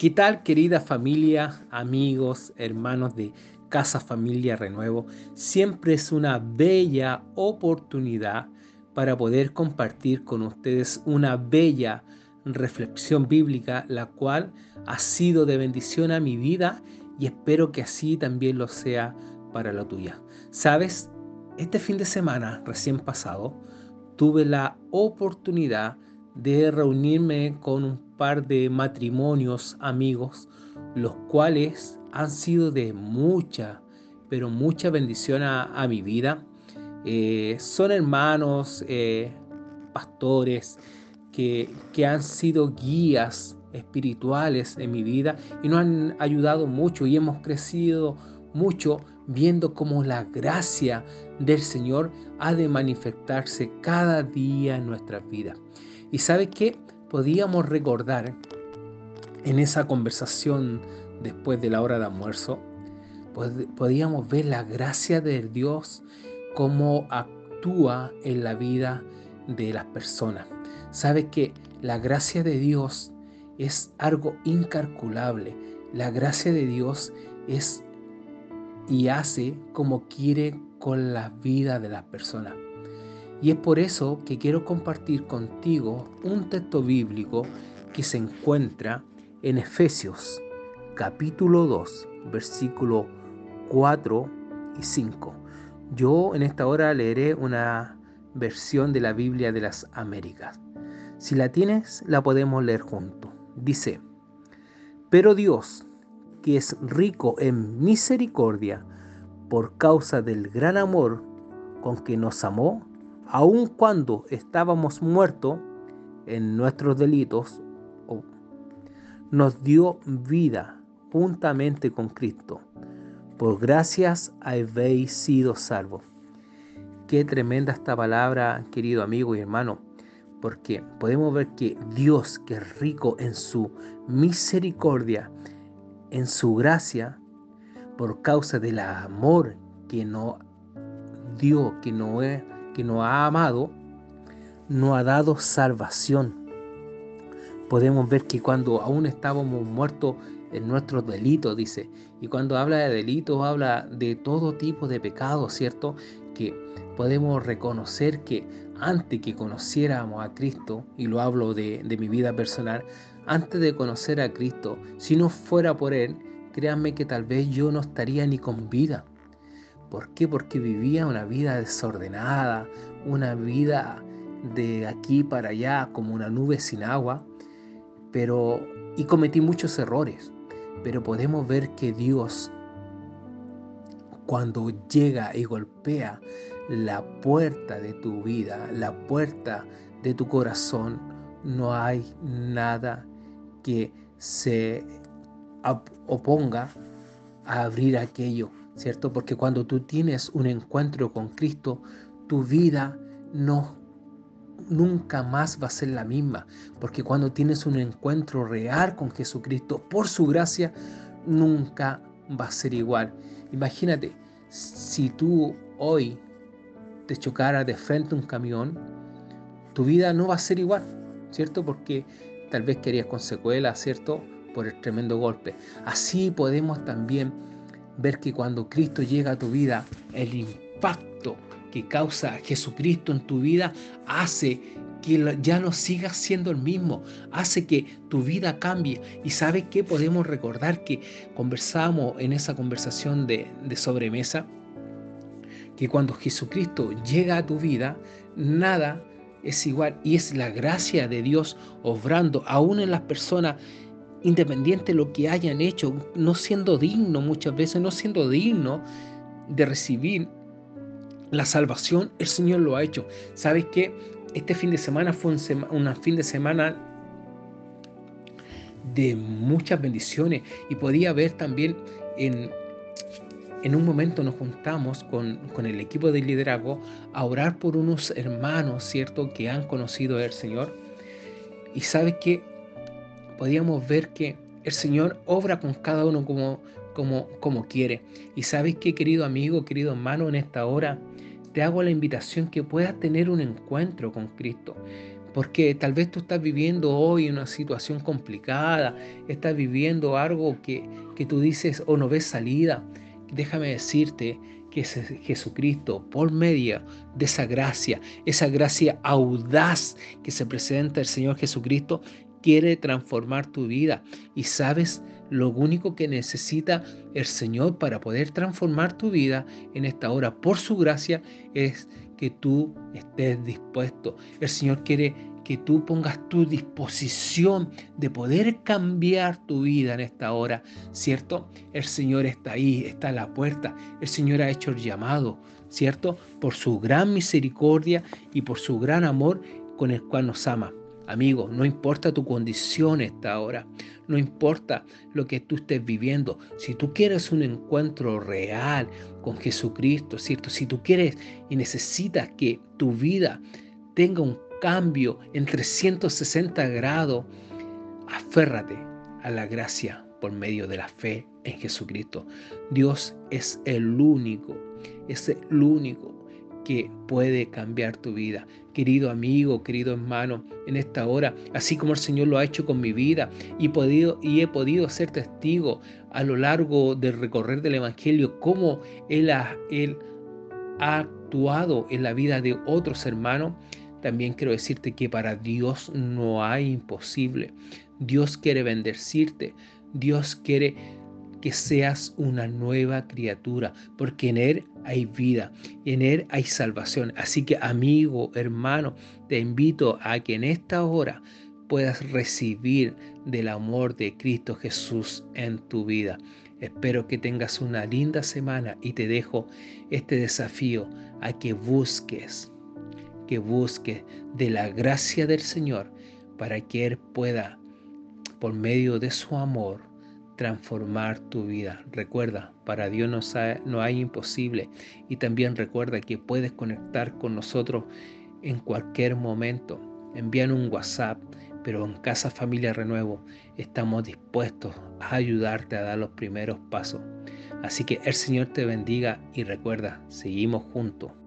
¿Qué tal querida familia, amigos, hermanos de Casa Familia Renuevo? Siempre es una bella oportunidad para poder compartir con ustedes una bella reflexión bíblica, la cual ha sido de bendición a mi vida y espero que así también lo sea para la tuya. Sabes, este fin de semana recién pasado tuve la oportunidad de reunirme con un par de matrimonios amigos, los cuales han sido de mucha, pero mucha bendición a, mi vida. Eh, son hermanos, eh, pastores, que, que han sido guías espirituales en mi vida y nos han ayudado mucho y hemos crecido mucho viendo cómo la gracia del Señor ha de manifestarse cada día en nuestras vidas. Y sabe que podíamos recordar en esa conversación después de la hora de almuerzo, podíamos ver la gracia de Dios, cómo actúa en la vida de las personas. Sabe que la gracia de Dios es algo incalculable. La gracia de Dios es y hace como quiere con la vida de las personas. Y es por eso que quiero compartir contigo un texto bíblico que se encuentra en Efesios capítulo 2, versículo 4 y 5. Yo en esta hora leeré una versión de la Biblia de las Américas. Si la tienes, la podemos leer juntos. Dice, pero Dios, que es rico en misericordia, por causa del gran amor con que nos amó, aun cuando estábamos muertos en nuestros delitos, nos dio vida juntamente con Cristo. Por gracias habéis sido salvos. Qué tremenda esta palabra, querido amigo y hermano, porque podemos ver que Dios, que es rico en su misericordia, en su gracia, por causa del amor que nos dio, que no es que nos ha amado, nos ha dado salvación. Podemos ver que cuando aún estábamos muertos en nuestros delitos, dice, y cuando habla de delitos, habla de todo tipo de pecados, ¿cierto? Que podemos reconocer que antes que conociéramos a Cristo, y lo hablo de, de mi vida personal, antes de conocer a Cristo, si no fuera por Él, créanme que tal vez yo no estaría ni con vida. ¿Por qué? Porque vivía una vida desordenada, una vida de aquí para allá como una nube sin agua, pero y cometí muchos errores. Pero podemos ver que Dios cuando llega y golpea la puerta de tu vida, la puerta de tu corazón, no hay nada que se oponga a abrir aquello ¿cierto? Porque cuando tú tienes un encuentro con Cristo, tu vida no nunca más va a ser la misma, porque cuando tienes un encuentro real con Jesucristo, por su gracia, nunca va a ser igual. Imagínate, si tú hoy te chocara de frente un camión, tu vida no va a ser igual, ¿cierto? Porque tal vez querías con secuelas, ¿cierto? Por el tremendo golpe. Así podemos también ver que cuando Cristo llega a tu vida, el impacto que causa Jesucristo en tu vida hace que ya no sigas siendo el mismo, hace que tu vida cambie. Y sabes que podemos recordar que conversamos en esa conversación de, de sobremesa, que cuando Jesucristo llega a tu vida, nada es igual y es la gracia de Dios obrando aún en las personas independiente de lo que hayan hecho, no siendo digno muchas veces, no siendo digno de recibir la salvación, el Señor lo ha hecho. ¿Sabes qué? Este fin de semana fue un, fin de semana de muchas bendiciones y podía ver también en, en un momento nos juntamos con, con, el equipo de liderazgo a orar por unos hermanos, ¿cierto?, que han conocido al Señor. Y sabes que podíamos ver que el Señor obra con cada uno como, como, como quiere. Y sabes qué, querido amigo, querido hermano, en esta hora te hago la invitación que puedas tener un encuentro con Cristo. Porque tal vez tú estás viviendo hoy una situación complicada, estás viviendo algo que, que tú dices o no ves salida. Déjame decirte que Jesucristo, por medio de esa gracia, esa gracia audaz que se presenta el Señor Jesucristo, quiere transformar tu vida. Y sabes, lo único que necesita el Señor para poder transformar tu vida en esta hora, por su gracia, es que tú estés dispuesto. El Señor quiere que tú pongas tu disposición de poder cambiar tu vida en esta hora, ¿cierto? El Señor está ahí, está a la puerta. El Señor ha hecho el llamado, ¿cierto? Por su gran misericordia y por su gran amor con el cual nos ama. Amigo, no importa tu condición esta hora, no importa lo que tú estés viviendo, si tú quieres un encuentro real con Jesucristo, ¿cierto? Si tú quieres y necesitas que tu vida tenga un cambio en 360 grados, aférrate a la gracia por medio de la fe en Jesucristo. Dios es el único, es el único que puede cambiar tu vida. Querido amigo, querido hermano, en esta hora, así como el Señor lo ha hecho con mi vida y, podido, y he podido ser testigo a lo largo del recorrer del Evangelio, cómo Él ha, él ha actuado en la vida de otros hermanos, también quiero decirte que para Dios no hay imposible. Dios quiere bendecirte. Dios quiere que seas una nueva criatura, porque en Él hay vida, en Él hay salvación. Así que amigo, hermano, te invito a que en esta hora puedas recibir del amor de Cristo Jesús en tu vida. Espero que tengas una linda semana y te dejo este desafío a que busques, que busques de la gracia del Señor para que Él pueda, por medio de su amor, transformar tu vida. Recuerda, para Dios no, hay imposible. Y también recuerda que puedes conectar con nosotros en cualquier momento. Envían un WhatsApp, pero en Casa Familia Renuevo estamos dispuestos a ayudarte a dar los primeros pasos. Así que el Señor te bendiga y recuerda, seguimos juntos.